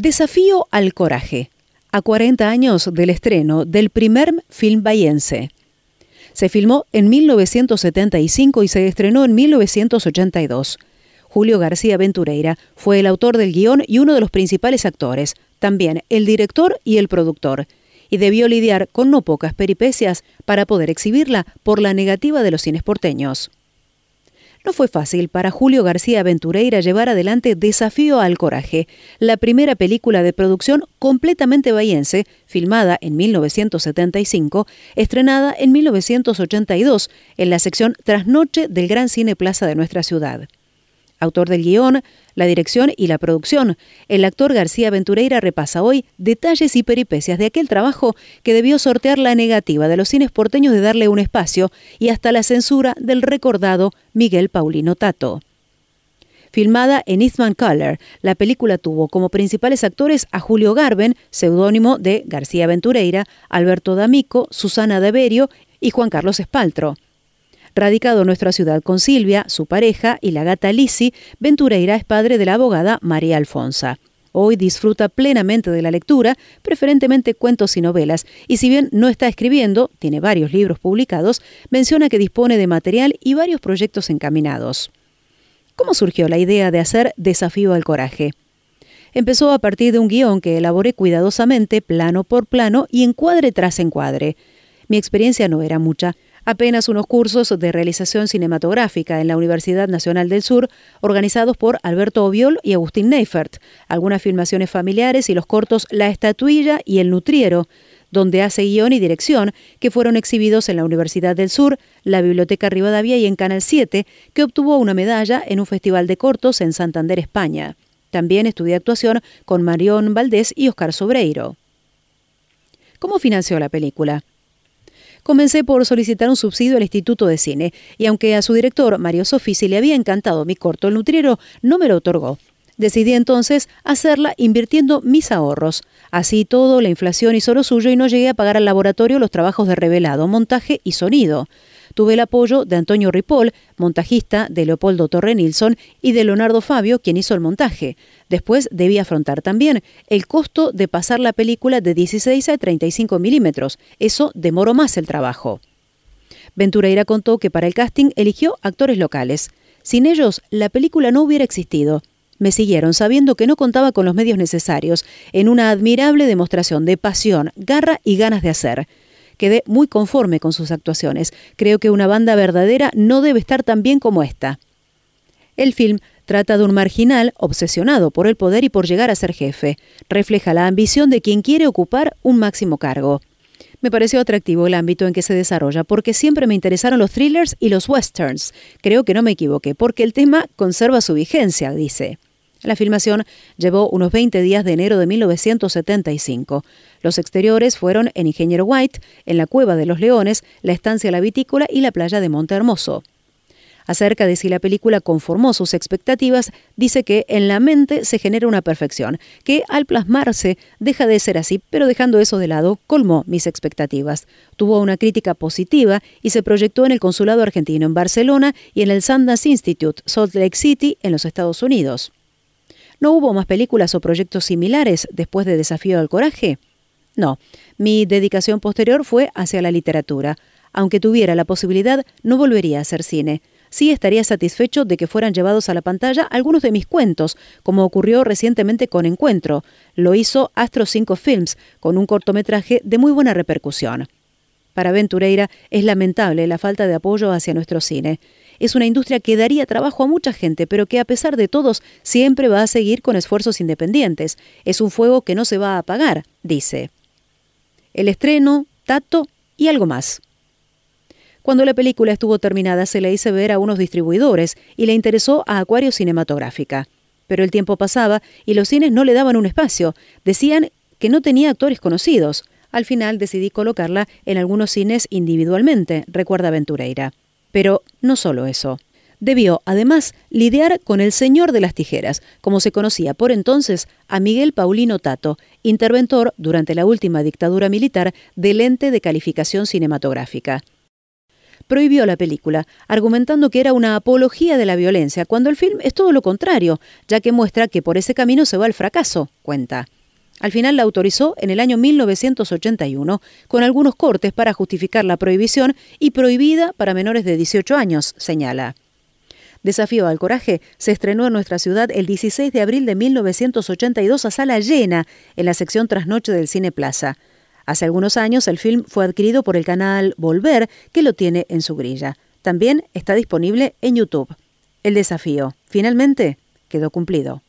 Desafío al coraje, a 40 años del estreno del primer film bayense. Se filmó en 1975 y se estrenó en 1982. Julio García Ventureira fue el autor del guion y uno de los principales actores, también el director y el productor, y debió lidiar con no pocas peripecias para poder exhibirla por la negativa de los cines porteños. No fue fácil para Julio García Ventureira llevar adelante Desafío al Coraje, la primera película de producción completamente bahiense, filmada en 1975, estrenada en 1982 en la sección Trasnoche del Gran Cine Plaza de nuestra ciudad autor del guion, la dirección y la producción. El actor García Ventureira repasa hoy detalles y peripecias de aquel trabajo que debió sortear la negativa de los cines porteños de darle un espacio y hasta la censura del recordado Miguel Paulino Tato. Filmada en Eastman Color, la película tuvo como principales actores a Julio Garben, seudónimo de García Ventureira, Alberto D'Amico, Susana Deverio y Juan Carlos Espaltro. Radicado en nuestra ciudad con Silvia, su pareja, y la gata Lisi, Ventureira es padre de la abogada María Alfonsa. Hoy disfruta plenamente de la lectura, preferentemente cuentos y novelas, y si bien no está escribiendo, tiene varios libros publicados, menciona que dispone de material y varios proyectos encaminados. ¿Cómo surgió la idea de hacer Desafío al Coraje? Empezó a partir de un guion que elaboré cuidadosamente, plano por plano y encuadre tras encuadre. Mi experiencia no era mucha, apenas unos cursos de realización cinematográfica en la Universidad Nacional del Sur, organizados por Alberto Oviol y Agustín Neifert, algunas filmaciones familiares y los cortos La Estatuilla y El Nutriero, donde hace guion y dirección, que fueron exhibidos en la Universidad del Sur, la Biblioteca Rivadavia y en Canal 7, que obtuvo una medalla en un festival de cortos en Santander, España. También estudié actuación con Marión Valdés y Oscar Sobreiro. ¿Cómo financió la película? Comencé por solicitar un subsidio al Instituto de Cine, y aunque a su director, Mario Sofisi, le había encantado mi corto El Nutriero, no me lo otorgó. Decidí entonces hacerla invirtiendo mis ahorros. Así todo, la inflación hizo lo suyo y no llegué a pagar al laboratorio los trabajos de revelado, montaje y sonido tuve el apoyo de Antonio Ripoll, montajista de Leopoldo Torre Nilsson y de Leonardo Fabio, quien hizo el montaje. Después debí afrontar también el costo de pasar la película de 16 a 35 milímetros. Eso demoró más el trabajo. Ventureira contó que para el casting eligió actores locales. Sin ellos, la película no hubiera existido. Me siguieron sabiendo que no contaba con los medios necesarios, en una admirable demostración de pasión, garra y ganas de hacer. Quedé muy conforme con sus actuaciones. Creo que una banda verdadera no debe estar tan bien como esta. El film trata de un marginal obsesionado por el poder y por llegar a ser jefe. Refleja la ambición de quien quiere ocupar un máximo cargo. Me pareció atractivo el ámbito en que se desarrolla porque siempre me interesaron los thrillers y los westerns. Creo que no me equivoqué porque el tema conserva su vigencia, dice. La filmación llevó unos 20 días de enero de 1975. Los exteriores fueron en Ingeniero White, en la Cueva de los Leones, la Estancia La Vitícola y la playa de Monte Hermoso. Acerca de si la película conformó sus expectativas, dice que en la mente se genera una perfección, que al plasmarse deja de ser así, pero dejando eso de lado, colmó mis expectativas. Tuvo una crítica positiva y se proyectó en el Consulado Argentino en Barcelona y en el Sundance Institute, Salt Lake City, en los Estados Unidos. ¿No hubo más películas o proyectos similares después de Desafío al Coraje? No, mi dedicación posterior fue hacia la literatura. Aunque tuviera la posibilidad, no volvería a hacer cine. Sí estaría satisfecho de que fueran llevados a la pantalla algunos de mis cuentos, como ocurrió recientemente con Encuentro. Lo hizo Astro 5 Films, con un cortometraje de muy buena repercusión. Para Ventureira es lamentable la falta de apoyo hacia nuestro cine. Es una industria que daría trabajo a mucha gente, pero que a pesar de todos siempre va a seguir con esfuerzos independientes. Es un fuego que no se va a apagar, dice. El estreno, Tato y algo más. Cuando la película estuvo terminada se la hice ver a unos distribuidores y le interesó a Acuario Cinematográfica. Pero el tiempo pasaba y los cines no le daban un espacio. Decían que no tenía actores conocidos. Al final decidí colocarla en algunos cines individualmente, recuerda Ventureira. Pero no solo eso. Debió, además, lidiar con el señor de las tijeras, como se conocía por entonces a Miguel Paulino Tato, interventor durante la última dictadura militar del ente de calificación cinematográfica. prohibió la película, argumentando que era una apología de la violencia, cuando el film es todo lo contrario, ya que muestra que por ese camino se va el fracaso, cuenta. Al final la autorizó en el año 1981, con algunos cortes para justificar la prohibición y prohibida para menores de 18 años, señala. Desafío al Coraje se estrenó en nuestra ciudad el 16 de abril de 1982 a sala llena en la sección Trasnoche del Cine Plaza. Hace algunos años el film fue adquirido por el canal Volver, que lo tiene en su grilla. También está disponible en YouTube. El desafío, finalmente, quedó cumplido.